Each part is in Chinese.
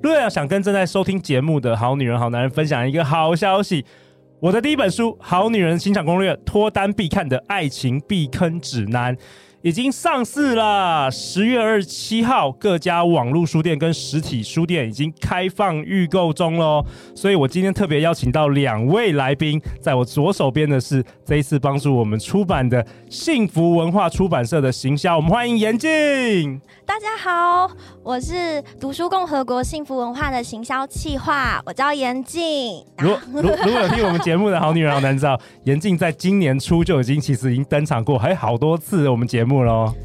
陆队长想跟正在收听节目的好女人、好男人分享一个好消息，我的第一本书《好女人欣赏攻略》，脱单必看的爱情避坑指南。已经上市了，十月二十七号，各家网络书店跟实体书店已经开放预购中喽。所以我今天特别邀请到两位来宾，在我左手边的是这一次帮助我们出版的幸福文化出版社的行销，我们欢迎严静。大家好，我是读书共和国幸福文化的行销企划，我叫严静。如如如果有听我们节目的好女人好男人知道，严静在今年初就已经其实已经登场过，还有好多次我们节目。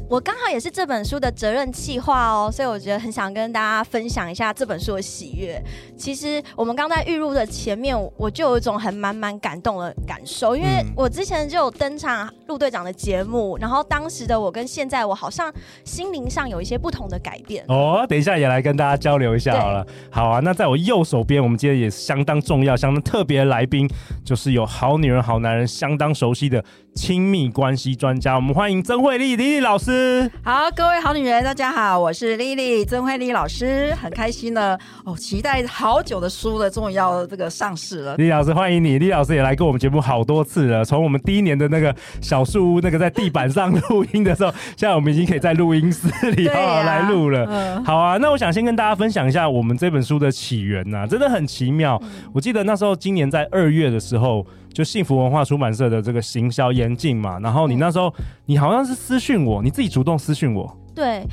我刚好也是这本书的责任企划哦，所以我觉得很想跟大家分享一下这本书的喜悦。其实我们刚在预录的前面，我就有一种很满满感动的感受，因为我之前就有登场陆队长的节目，然后当时的我跟现在我好像心灵上有一些不同的改变。哦，等一下也来跟大家交流一下好了。好啊，那在我右手边，我们今天也相当重要、相当特别的来宾，就是有好女人、好男人相当熟悉的亲密关系专家，我们欢迎曾慧丽丽丽老师，好，各位好女人，大家好，我是丽丽曾慧丽老师，很开心呢，哦，期待好久的书了，终于要这个上市了。莉莉老师，欢迎你，莉莉老师也来过我们节目好多次了，从我们第一年的那个小树屋，那个在地板上录音的时候，现在我们已经可以在录音室里好好来录了。嗯，好啊，那我想先跟大家分享一下我们这本书的起源呐、啊，真的很奇妙。嗯、我记得那时候今年在二月的时候。就幸福文化出版社的这个行销严禁嘛，然后你那时候你好像是私讯我，你自己主动私讯我，对。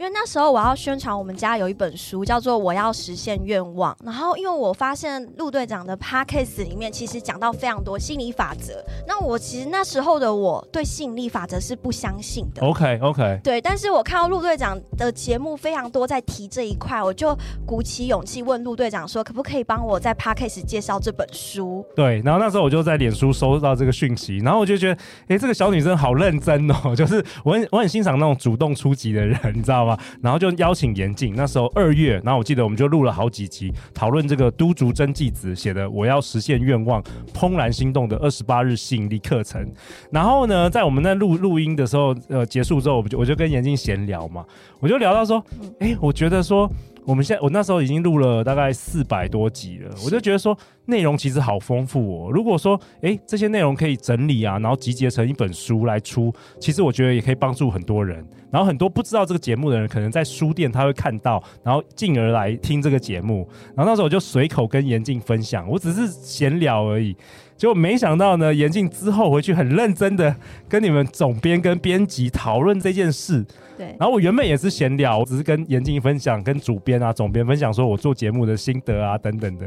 因为那时候我要宣传我们家有一本书叫做《我要实现愿望》，然后因为我发现陆队长的 podcast 里面其实讲到非常多心理法则，那我其实那时候的我对吸引力法则是不相信的。OK OK，对，但是我看到陆队长的节目非常多在提这一块，我就鼓起勇气问陆队长说，可不可以帮我在 podcast 介绍这本书？对，然后那时候我就在脸书收到这个讯息，然后我就觉得，哎，这个小女生好认真哦，就是我很我很欣赏那种主动出击的人，你知道吗？然后就邀请严静，那时候二月，然后我记得我们就录了好几集，讨论这个都竹真纪子写的《我要实现愿望，怦然心动的二十八日吸引力课程》。然后呢，在我们那录录音的时候，呃，结束之后，我就我就跟严静闲聊嘛，我就聊到说，哎，我觉得说。我们现在，我那时候已经录了大概四百多集了，我就觉得说内容其实好丰富哦。如果说哎这些内容可以整理啊，然后集结成一本书来出，其实我觉得也可以帮助很多人。然后很多不知道这个节目的人，可能在书店他会看到，然后进而来听这个节目。然后那时候我就随口跟严静分享，我只是闲聊而已。结果没想到呢，严静之后回去很认真的跟你们总编跟编辑讨论这件事。对。然后我原本也是闲聊，我只是跟严静分享，跟主编啊、总编分享说我做节目的心得啊等等的。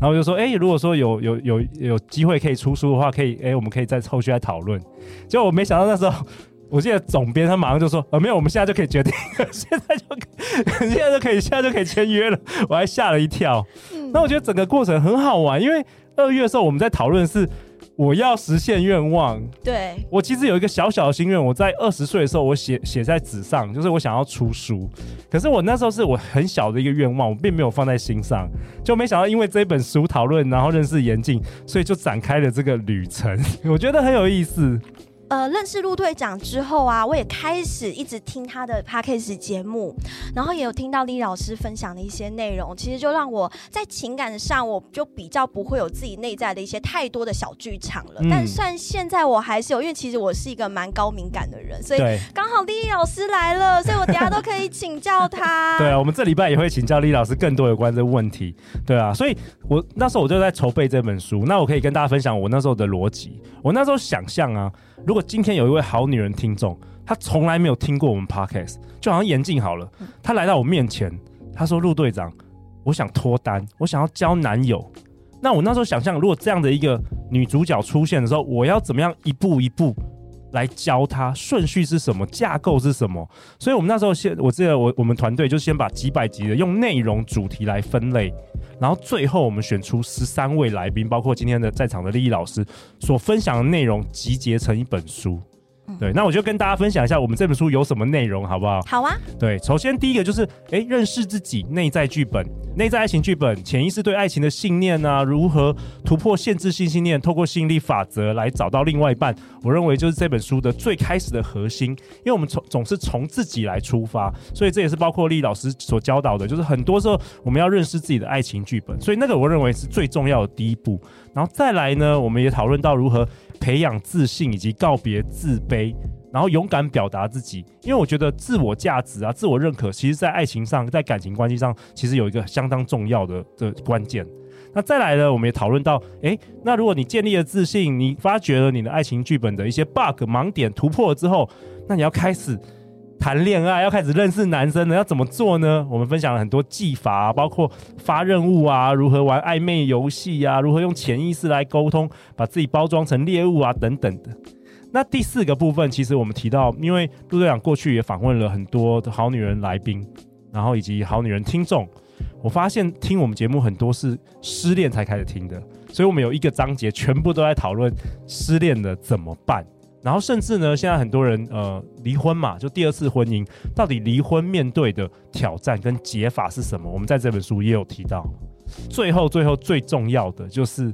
然后就说，哎，如果说有有有有机会可以出书的话，可以，哎，我们可以在后续来讨论。结果我没想到那时候，我记得总编他马上就说，呃，没有，我们现在就可以决定，现在就现在就可以，现在就可以签约了。我还吓了一跳。那我觉得整个过程很好玩，因为。二月的时候，我们在讨论是我要实现愿望。对，我其实有一个小小的心愿，我在二十岁的时候，我写写在纸上，就是我想要出书。可是我那时候是我很小的一个愿望，我并没有放在心上。就没想到因为这本书讨论，然后认识严静，所以就展开了这个旅程。我觉得很有意思。呃，认识陆队长之后啊，我也开始一直听他的 podcast 节目，然后也有听到李老师分享的一些内容，其实就让我在情感上，我就比较不会有自己内在的一些太多的小剧场了。嗯、但算现在我还是有，因为其实我是一个蛮高敏感的人，所以刚好李老师来了，所以我等下都可以请教他。对啊，我们这礼拜也会请教李老师更多有关这个问题。对啊，所以我那时候我就在筹备这本书，那我可以跟大家分享我那时候的逻辑。我那时候想象啊。如果今天有一位好女人听众，她从来没有听过我们 podcast，就好像妍静好了，她来到我面前，她说：“陆队长，我想脱单，我想要交男友。”那我那时候想象，如果这样的一个女主角出现的时候，我要怎么样一步一步来教他顺序是什么，架构是什么。所以我们那时候先，我记得我我们团队就先把几百集的用内容主题来分类，然后最后我们选出十三位来宾，包括今天的在场的利益老师所分享的内容，集结成一本书。对，那我就跟大家分享一下我们这本书有什么内容，好不好？好啊。对，首先第一个就是，哎，认识自己内在剧本、内在爱情剧本、潜意识对爱情的信念啊，如何突破限制性信念，透过吸引力法则来找到另外一半。我认为就是这本书的最开始的核心，因为我们从总是从自己来出发，所以这也是包括丽老师所教导的，就是很多时候我们要认识自己的爱情剧本，所以那个我认为是最重要的第一步。然后再来呢，我们也讨论到如何。培养自信以及告别自卑，然后勇敢表达自己。因为我觉得自我价值啊、自我认可，其实在爱情上、在感情关系上，其实有一个相当重要的的关键。那再来呢，我们也讨论到，诶，那如果你建立了自信，你发掘了你的爱情剧本的一些 bug 盲点，突破了之后，那你要开始。谈恋爱要开始认识男生呢，要怎么做呢？我们分享了很多技法，包括发任务啊，如何玩暧昧游戏啊，如何用潜意识来沟通，把自己包装成猎物啊，等等的。那第四个部分，其实我们提到，因为陆队长过去也访问了很多的好女人来宾，然后以及好女人听众，我发现听我们节目很多是失恋才开始听的，所以我们有一个章节全部都在讨论失恋了怎么办。然后甚至呢，现在很多人呃离婚嘛，就第二次婚姻，到底离婚面对的挑战跟解法是什么？我们在这本书也有提到。最后，最后最重要的就是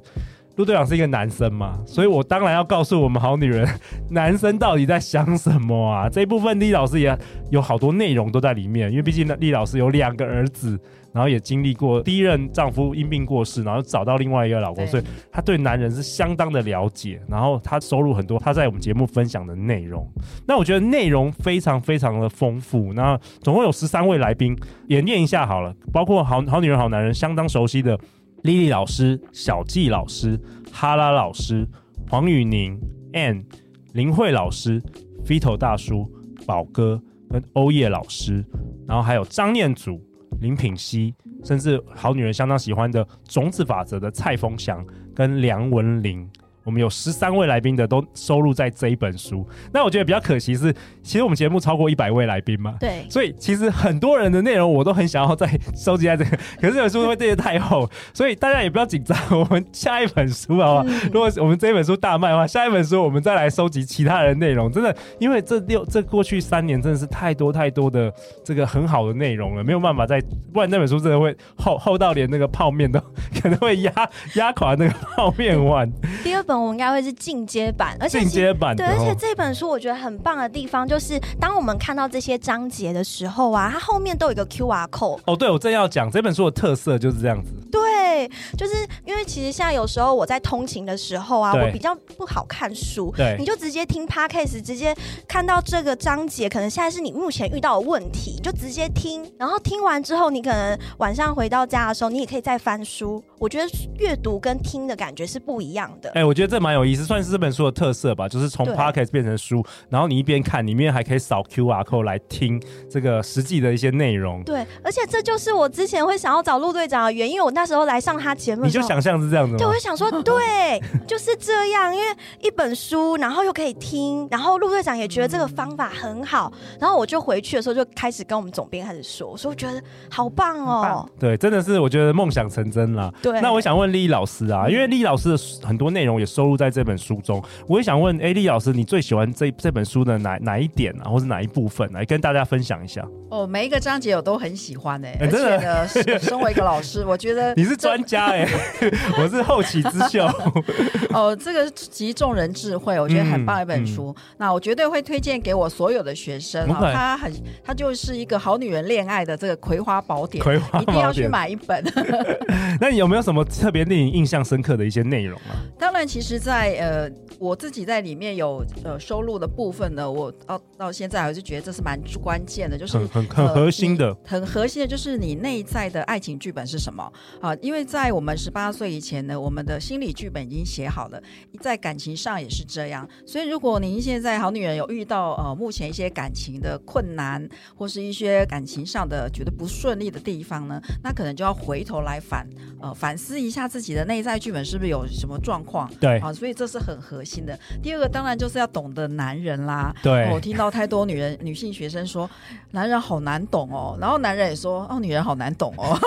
陆队长是一个男生嘛，所以我当然要告诉我们好女人，男生到底在想什么啊？这一部分莉老师也有好多内容都在里面，因为毕竟莉老师有两个儿子。然后也经历过第一任丈夫因病过世，然后找到另外一个老公，所以她对男人是相当的了解。然后她收录很多她在我们节目分享的内容。那我觉得内容非常非常的丰富。那总共有十三位来宾，也念一下好了，包括好好女人好男人相当熟悉的莉莉老师、小纪老师、哈拉老师、黄宇宁、Ann、林慧老师、Vito 大叔、宝哥跟欧叶老师，然后还有张念祖。林品熙，甚至好女人相当喜欢的种子法则的蔡丰祥跟梁文玲。我们有十三位来宾的都收录在这一本书。那我觉得比较可惜是，其实我们节目超过一百位来宾嘛，对，所以其实很多人的内容我都很想要再收集在这个，可是这本书会变得太厚，所以大家也不要紧张。我们下一本书好不好？如果我们这一本书大卖的话，下一本书我们再来收集其他人的内容。真的，因为这六这过去三年真的是太多太多的这个很好的内容了，没有办法再，不然那本书真的会厚厚到连那个泡面都 可能会压压垮那个泡面碗。第二本。我们应该会是进阶版，而且进阶版对，而且这本书我觉得很棒的地方就是，当我们看到这些章节的时候啊，它后面都有一个 QR code。哦，对，我正要讲这本书的特色就是这样子。对，就是因为其实现在有时候我在通勤的时候啊，我比较不好看书，对，你就直接听 Podcast，直接看到这个章节，可能现在是你目前遇到的问题，就直接听，然后听完之后，你可能晚上回到家的时候，你也可以再翻书。我觉得阅读跟听的感觉是不一样的。哎、欸，我觉得这蛮有意思，算是这本书的特色吧，就是从 Podcast 变成书，然后你一边看，里面还可以扫 QR code 来听这个实际的一些内容。对，而且这就是我之前会想要找陆队长的原因，因为我那时候来上他节目，你就想象是这样子吗？对，我就想说，对，就是这样，因为一本书，然后又可以听，然后陆队长也觉得这个方法很好，然后我就回去的时候就开始跟我们总编开始说，我说我觉得好棒哦。棒对，真的是我觉得梦想成真了。对，那我想问莉莉老师啊，因为莉莉老师的很多内容也收录在这本书中，我也想问，哎，莉莉老师，你最喜欢这这本书的哪哪一点啊，或是哪一部分来跟大家分享一下？哦，每一个章节我都很喜欢哎、欸，而且呢，身为一个老师，我觉得 你是专家哎、欸，我是后起之秀。哦，这个集众人智慧，我觉得很棒一本书。嗯嗯、那我绝对会推荐给我所有的学生啊、哦，它很，它就是一个好女人恋爱的这个葵花宝典，葵花一定要去买一本。那你有没有什么特别令你印象深刻的一些内容啊？当然，其实在，在呃，我自己在里面有呃收录的部分呢，我到到现在还是觉得这是蛮关键的，就是。很很核心的，呃、很核心的就是你内在的爱情剧本是什么啊？因为为在我们十八岁以前呢，我们的心理剧本已经写好了，在感情上也是这样。所以，如果您现在好女人有遇到呃目前一些感情的困难，或是一些感情上的觉得不顺利的地方呢，那可能就要回头来反呃反思一下自己的内在剧本是不是有什么状况。对啊，所以这是很核心的。第二个当然就是要懂得男人啦。对，我听到太多女人女性学生说，男人好难懂哦，然后男人也说哦，女人好难懂哦。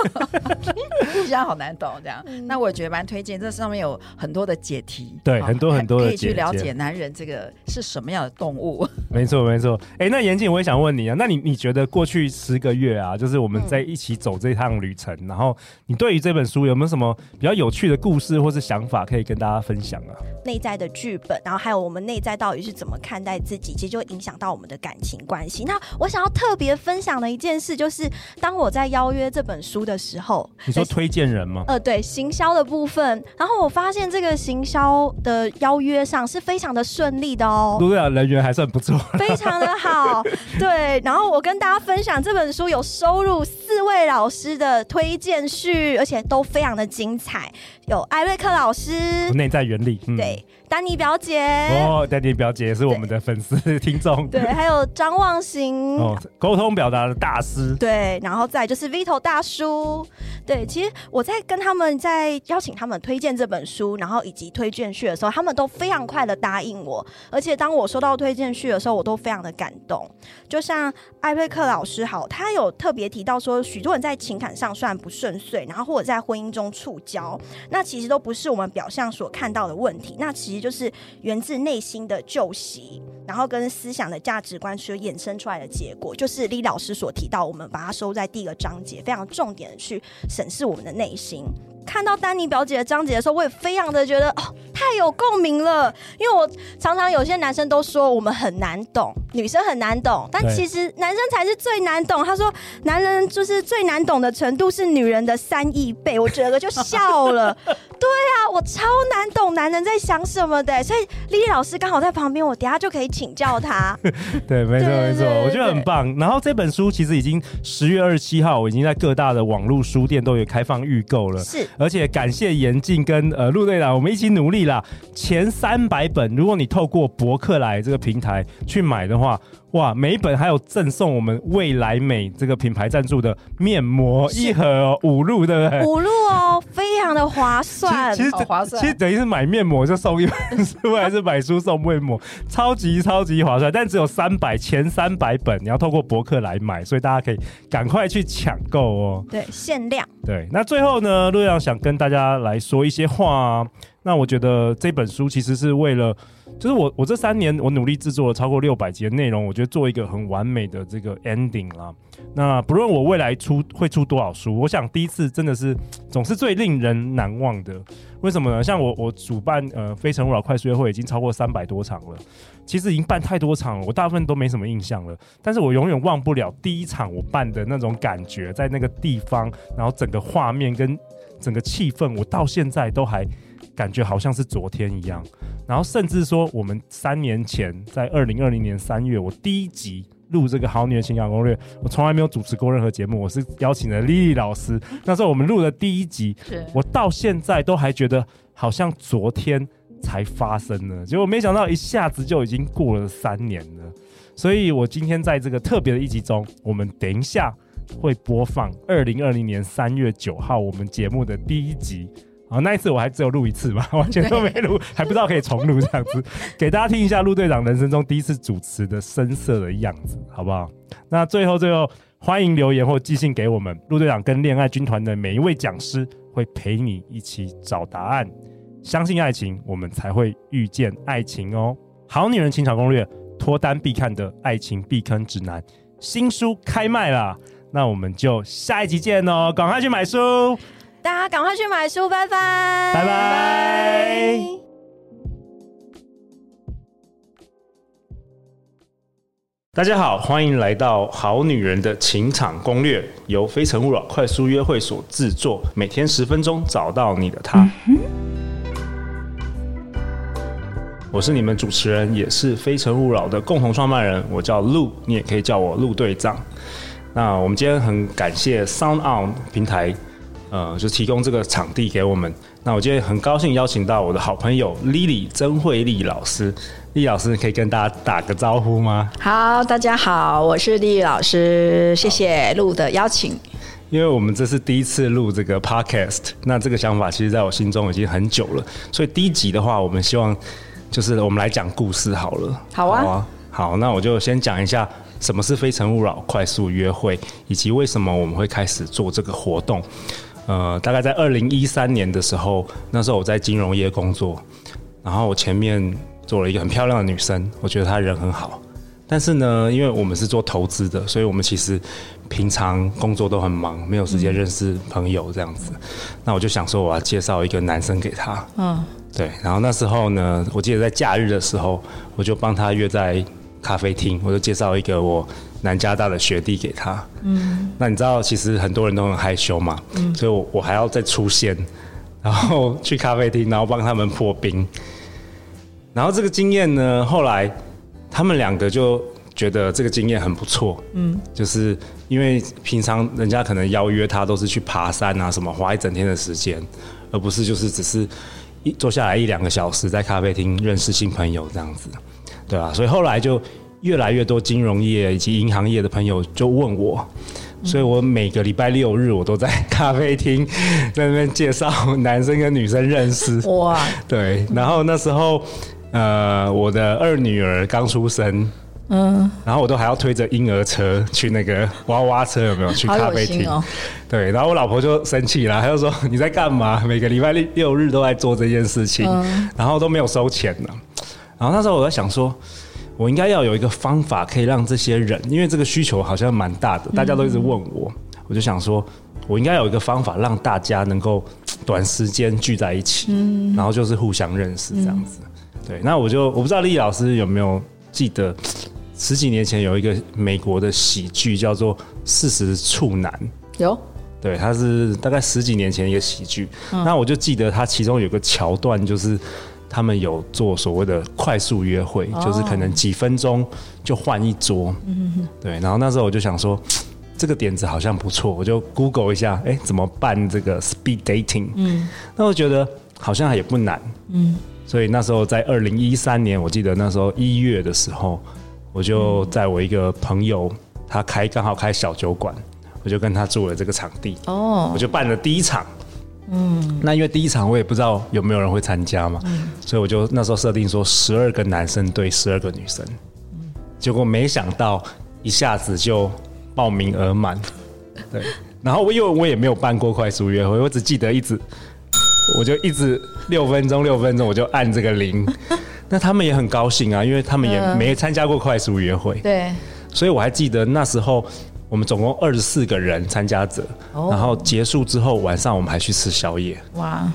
互相好难懂，这样。嗯、那我也觉得蛮推荐，这上面有很多的解题，对，很多很多的可以去了解男人这个是什么样的动物。没错，没错。哎、欸，那严瑾，我也想问你啊，那你你觉得过去十个月啊，就是我们在一起走这趟旅程，嗯、然后你对于这本书有没有什么比较有趣的故事或是想法可以跟大家分享啊？内在的剧本，然后还有我们内在到底是怎么看待自己，其实就会影响到我们的感情关系。那我想要特别分享的一件事，就是当我在邀约这本书的时候，你说推荐人吗？呃，对，行销的部分。然后我发现这个行销的邀约上是非常的顺利的哦，对啊，人缘还算不错，非常的好。对，然后我跟大家分享这本书有收入四位老师的推荐序，而且都非常的精彩。有艾瑞克老师，内在原力，嗯、对，丹尼表姐，哦，丹尼表姐是我们的粉丝听众，对，还有张望行，哦，沟通表达的大师，对，然后再就是 Vito 大叔，对，其实我在跟他们在邀请他们推荐这本书，然后以及推荐序的时候，他们都非常快的答应我，而且当我收到推荐序的时候，我都非常的感动。就像艾瑞克老师好，他有特别提到说，许多人在情感上虽然不顺遂，然后或者在婚姻中触礁。那其实都不是我们表象所看到的问题，那其实就是源自内心的旧习，然后跟思想的价值观所衍生出来的结果，就是李老师所提到，我们把它收在第一个章节，非常重点的去审视我们的内心。看到丹尼表姐的章节的时候，我也非常的觉得哦，太有共鸣了。因为我常常有些男生都说我们很难懂，女生很难懂，但其实男生才是最难懂。他说男人就是最难懂的程度是女人的三亿倍，我整个就笑了。对啊，我超难懂男人在想什么的，所以丽丽老师刚好在旁边，我等下就可以请教他。对，没错没错，我觉得很棒。然后这本书其实已经十月二十七号，我已经在各大的网络书店都有开放预购了。是。而且感谢严静跟呃陆队长，我们一起努力啦。前三百本，如果你透过博客来这个平台去买的话。哇，每一本还有赠送我们未来美这个品牌赞助的面膜一盒哦，五入对不对？五入哦，非常的划算，其实好划算。其实等于是买面膜就送一本书，还是买书送面膜，超级超级划算。但只有三百，前三百本你要透过博客来买，所以大家可以赶快去抢购哦。对，限量。对，那最后呢，陆阳想跟大家来说一些话啊。那我觉得这本书其实是为了。就是我，我这三年我努力制作了超过六百集的内容，我觉得做一个很完美的这个 ending 啦。那不论我未来出会出多少书，我想第一次真的是总是最令人难忘的。为什么呢？像我，我主办呃非诚勿扰快速约会已经超过三百多场了，其实已经办太多场了，我大部分都没什么印象了。但是我永远忘不了第一场我办的那种感觉，在那个地方，然后整个画面跟整个气氛，我到现在都还。感觉好像是昨天一样，然后甚至说，我们三年前在二零二零年三月，我第一集录这个《好女人情感攻略》，我从来没有主持过任何节目，我是邀请了丽丽老师。那时候我们录的第一集，我到现在都还觉得好像昨天才发生呢，结果没想到一下子就已经过了三年了。所以我今天在这个特别的一集中，我们等一下会播放二零二零年三月九号我们节目的第一集。啊，那一次我还只有录一次嘛，完全都没录，还不知道可以重录这样子，给大家听一下陆队长人生中第一次主持的声色的样子，好不好？那最后最后，欢迎留言或寄信给我们，陆队长跟恋爱军团的每一位讲师会陪你一起找答案。相信爱情，我们才会遇见爱情哦。好女人情场攻略，脱单必看的爱情避坑指南，新书开卖了，那我们就下一集见哦，赶快去买书。大家赶快去买书，拜拜，拜拜。大家好，欢迎来到《好女人的情场攻略》，由非诚勿扰快速约会所制作，每天十分钟，找到你的他。嗯、我是你们主持人，也是非诚勿扰的共同创办人，我叫陆，你也可以叫我陆队长。那我们今天很感谢 SoundOn 平台。呃，就提供这个场地给我们。那我今天很高兴邀请到我的好朋友 Lily 曾慧丽老师。丽老师可以跟大家打个招呼吗？好，大家好，我是丽老师，谢谢路的邀请。因为我们这是第一次录这个 podcast，那这个想法其实在我心中已经很久了。所以第一集的话，我们希望就是我们来讲故事好了。好啊，好啊，好，那我就先讲一下什么是非诚勿扰快速约会，以及为什么我们会开始做这个活动。呃，大概在二零一三年的时候，那时候我在金融业工作，然后我前面做了一个很漂亮的女生，我觉得她人很好。但是呢，因为我们是做投资的，所以我们其实平常工作都很忙，没有时间认识朋友这样子。嗯、那我就想说，我要介绍一个男生给她。嗯，对。然后那时候呢，我记得在假日的时候，我就帮他约在咖啡厅，我就介绍一个我南加大的学弟给他。嗯。那你知道，其实很多人都很害羞嘛。嗯。所以我我还要再出现，然后去咖啡厅，然后帮他们破冰。然后这个经验呢，后来。他们两个就觉得这个经验很不错，嗯，就是因为平常人家可能邀约他都是去爬山啊什么，花一整天的时间，而不是就是只是一坐下来一两个小时在咖啡厅认识新朋友这样子，对啊，所以后来就越来越多金融业以及银行业的朋友就问我，所以我每个礼拜六日我都在咖啡厅在那边介绍男生跟女生认识，哇，对，然后那时候。呃，我的二女儿刚出生，嗯，然后我都还要推着婴儿车去那个娃娃车，有没有去咖啡厅？哦、对，然后我老婆就生气了，她就说你在干嘛？每个礼拜六六日都在做这件事情，嗯、然后都没有收钱呢。然后那时候我在想说，我应该要有一个方法可以让这些人，因为这个需求好像蛮大的，大家都一直问我，嗯、我就想说，我应该有一个方法让大家能够短时间聚在一起，嗯，然后就是互相认识这样子。嗯对，那我就我不知道俐老师有没有记得十几年前有一个美国的喜剧叫做《四十处男》。有，对，他是大概十几年前一个喜剧。嗯、那我就记得他其中有个桥段，就是他们有做所谓的快速约会，哦、就是可能几分钟就换一桌。对，然后那时候我就想说，这个点子好像不错，我就 Google 一下，哎，怎么办这个 speed dating？嗯，那我觉得好像也不难。嗯。所以那时候在二零一三年，我记得那时候一月的时候，我就在我一个朋友他开刚好开小酒馆，我就跟他租了这个场地。哦，我就办了第一场。嗯，那因为第一场我也不知道有没有人会参加嘛，所以我就那时候设定说十二个男生对十二个女生。结果没想到一下子就报名额满。对，然后我因为我也没有办过快速约会，我只记得一直。我就一直六分钟六分钟，我就按这个铃，那他们也很高兴啊，因为他们也没参加过快速约会，对，所以我还记得那时候我们总共二十四个人参加者，然后结束之后晚上我们还去吃宵夜，哇，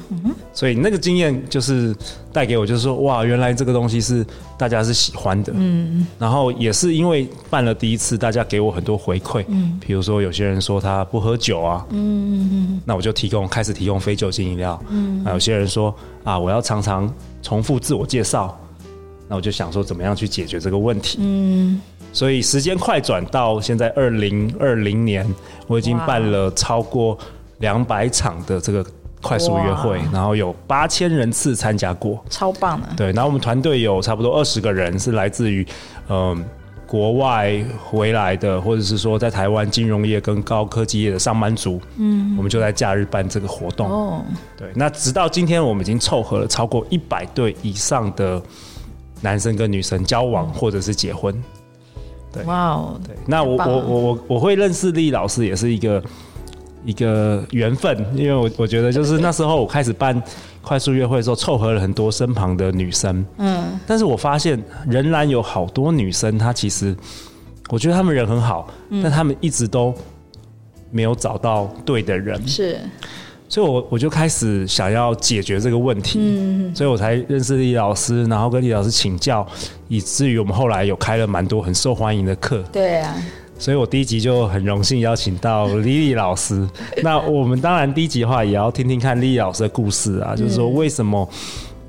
所以那个经验就是带给我，就是说哇，原来这个东西是大家是喜欢的，嗯，然后也是因为办了第一次，大家给我很多回馈，嗯，比如说有些人说他不喝酒啊，嗯嗯，那我就提供开始提供非酒精饮料，嗯，有些人说啊，我要常常重复自我介绍，那我就想说怎么样去解决这个问题，嗯。所以时间快转到现在二零二零年，我已经办了超过两百场的这个快速约会，然后有八千人次参加过，超棒的。对，然后我们团队有差不多二十个人是来自于嗯国外回来的，或者是说在台湾金融业跟高科技业的上班族，嗯，我们就在假日办这个活动。哦，对，那直到今天我们已经凑合了超过一百对以上的男生跟女生交往或者是结婚。哇哦，对，那我我我我我会认识丽老师也是一个一个缘分，因为我我觉得就是那时候我开始办快速约会的时候，凑合了很多身旁的女生，嗯，但是我发现仍然有好多女生，她其实我觉得她们人很好，但她们一直都没有找到对的人，是。所以我，我我就开始想要解决这个问题，嗯，所以我才认识李老师，然后跟李老师请教，以至于我们后来有开了蛮多很受欢迎的课。对啊，所以我第一集就很荣幸邀请到俐俐老师。那我们当然第一集的话，也要听听看李老师的故事啊，就是说为什么？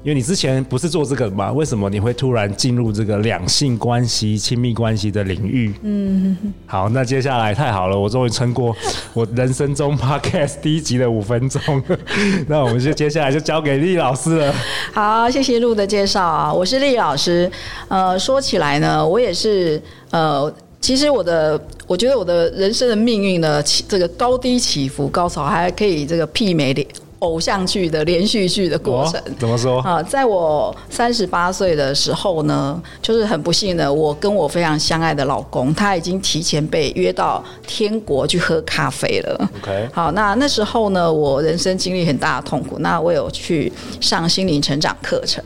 因因为你之前不是做这个嘛？为什么你会突然进入这个两性关系、亲密关系的领域？嗯，好，那接下来太好了，我终于撑过我人生中 podcast 第一集的五分钟。那我们就接下来就交给丽老师了。好，谢谢路的介绍啊，我是丽老师。呃，说起来呢，我也是呃，其实我的我觉得我的人生的命运呢，起这个高低起伏、高潮还可以这个媲美的。偶像剧的连续剧的过程，怎么说啊？在我三十八岁的时候呢，就是很不幸的，我跟我非常相爱的老公，他已经提前被约到天国去喝咖啡了。OK，好，那那时候呢，我人生经历很大的痛苦，那我有去上心灵成长课程，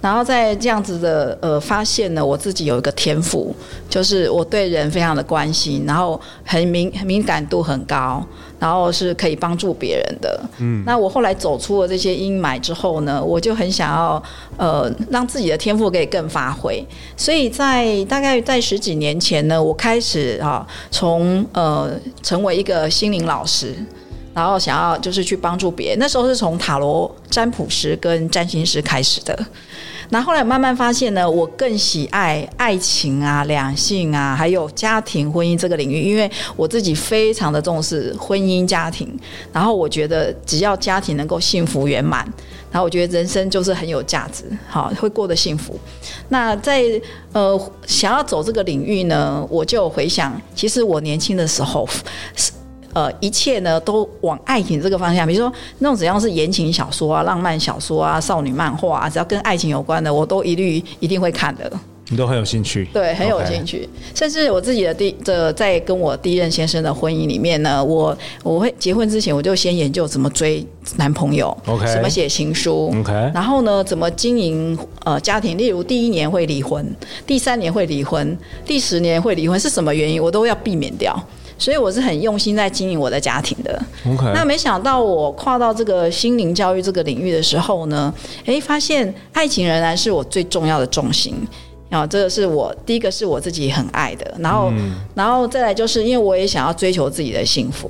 然后在这样子的呃发现呢，我自己有一个天赋，就是我对人非常的关心，然后很敏敏感度很高。然后是可以帮助别人的，嗯，那我后来走出了这些阴霾之后呢，我就很想要呃让自己的天赋可以更发挥，所以在大概在十几年前呢，我开始啊从呃成为一个心灵老师，然后想要就是去帮助别人，那时候是从塔罗占卜师跟占星师开始的。那后来慢慢发现呢，我更喜爱爱情啊、两性啊，还有家庭婚姻这个领域，因为我自己非常的重视婚姻家庭。然后我觉得，只要家庭能够幸福圆满，然后我觉得人生就是很有价值，好，会过得幸福。那在呃想要走这个领域呢，我就回想，其实我年轻的时候。呃，一切呢都往爱情这个方向，比如说那种只要是言情小说啊、浪漫小说啊、少女漫画啊，只要跟爱情有关的，我都一律一定会看的。你都很有兴趣？对，很有兴趣。甚至我自己的第的在跟我第一任先生的婚姻里面呢，我我会结婚之前我就先研究怎么追男朋友，OK，怎么写情书，OK，然后呢怎么经营呃家庭，例如第一年会离婚，第三年会离婚，第十年会离婚，是什么原因我都要避免掉。所以我是很用心在经营我的家庭的。那没想到我跨到这个心灵教育这个领域的时候呢，诶，发现爱情仍然是我最重要的重心。啊，这个是我第一个是我自己很爱的，然后，嗯、然后再来就是因为我也想要追求自己的幸福。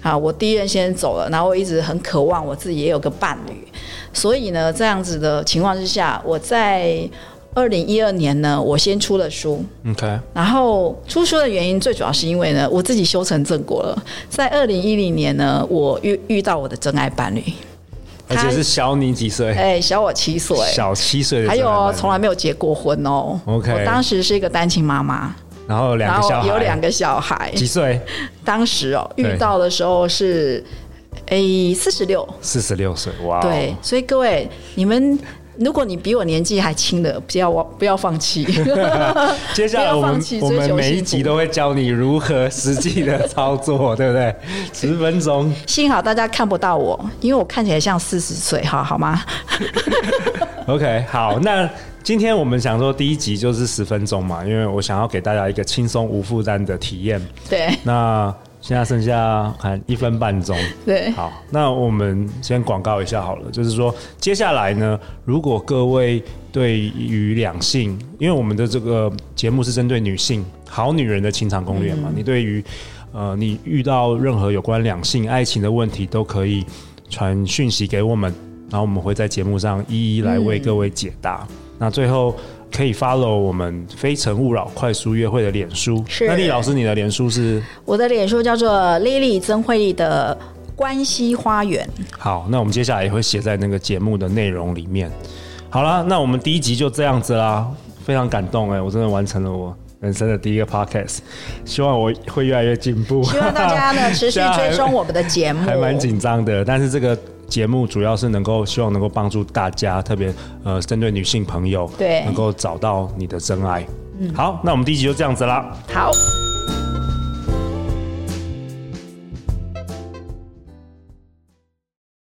啊，我第一任先走了，然后我一直很渴望我自己也有个伴侣。所以呢，这样子的情况之下，我在。二零一二年呢，我先出了书，OK。然后出书的原因最主要是因为呢，我自己修成正果了。在二零一零年呢，我遇遇到我的真爱伴侣，而且是小你几岁？哎，小我七岁，小七岁。还有哦从来没有结过婚哦，OK。我当时是一个单亲妈妈，然后两个小孩，有两个小孩，几岁？当时哦，遇到的时候是哎四十六，四十六岁，哇！对，所以各位你们。如果你比我年纪还轻的，不要不要放弃。接下来我们我们每一集都会教你如何实际的操作，对不对？十分钟。幸好大家看不到我，因为我看起来像四十岁，哈好吗？OK，好。那今天我们想说第一集就是十分钟嘛，因为我想要给大家一个轻松无负担的体验。对。那。现在剩下还一分半钟，对，好，那我们先广告一下好了，就是说接下来呢，如果各位对于两性，因为我们的这个节目是针对女性，好女人的情场攻略嘛，嗯、你对于呃你遇到任何有关两性爱情的问题，都可以传讯息给我们，然后我们会在节目上一一来为各位解答。嗯、那最后。可以 follow 我们非诚勿扰快速约会的脸书。是，那丽老师，你的脸书是？我的脸书叫做 Lily 曾慧丽的关系花园。好，那我们接下来也会写在那个节目的内容里面。好了，那我们第一集就这样子啦，非常感动哎、欸，我真的完成了我人生的第一个 podcast，希望我会越来越进步。希望大家呢持续追踪我们的节目，还蛮紧张的，但是这个。节目主要是能够希望能够帮助大家，特别呃针对女性朋友，对，能够找到你的真爱。嗯，好，那我们第一集就这样子啦。好。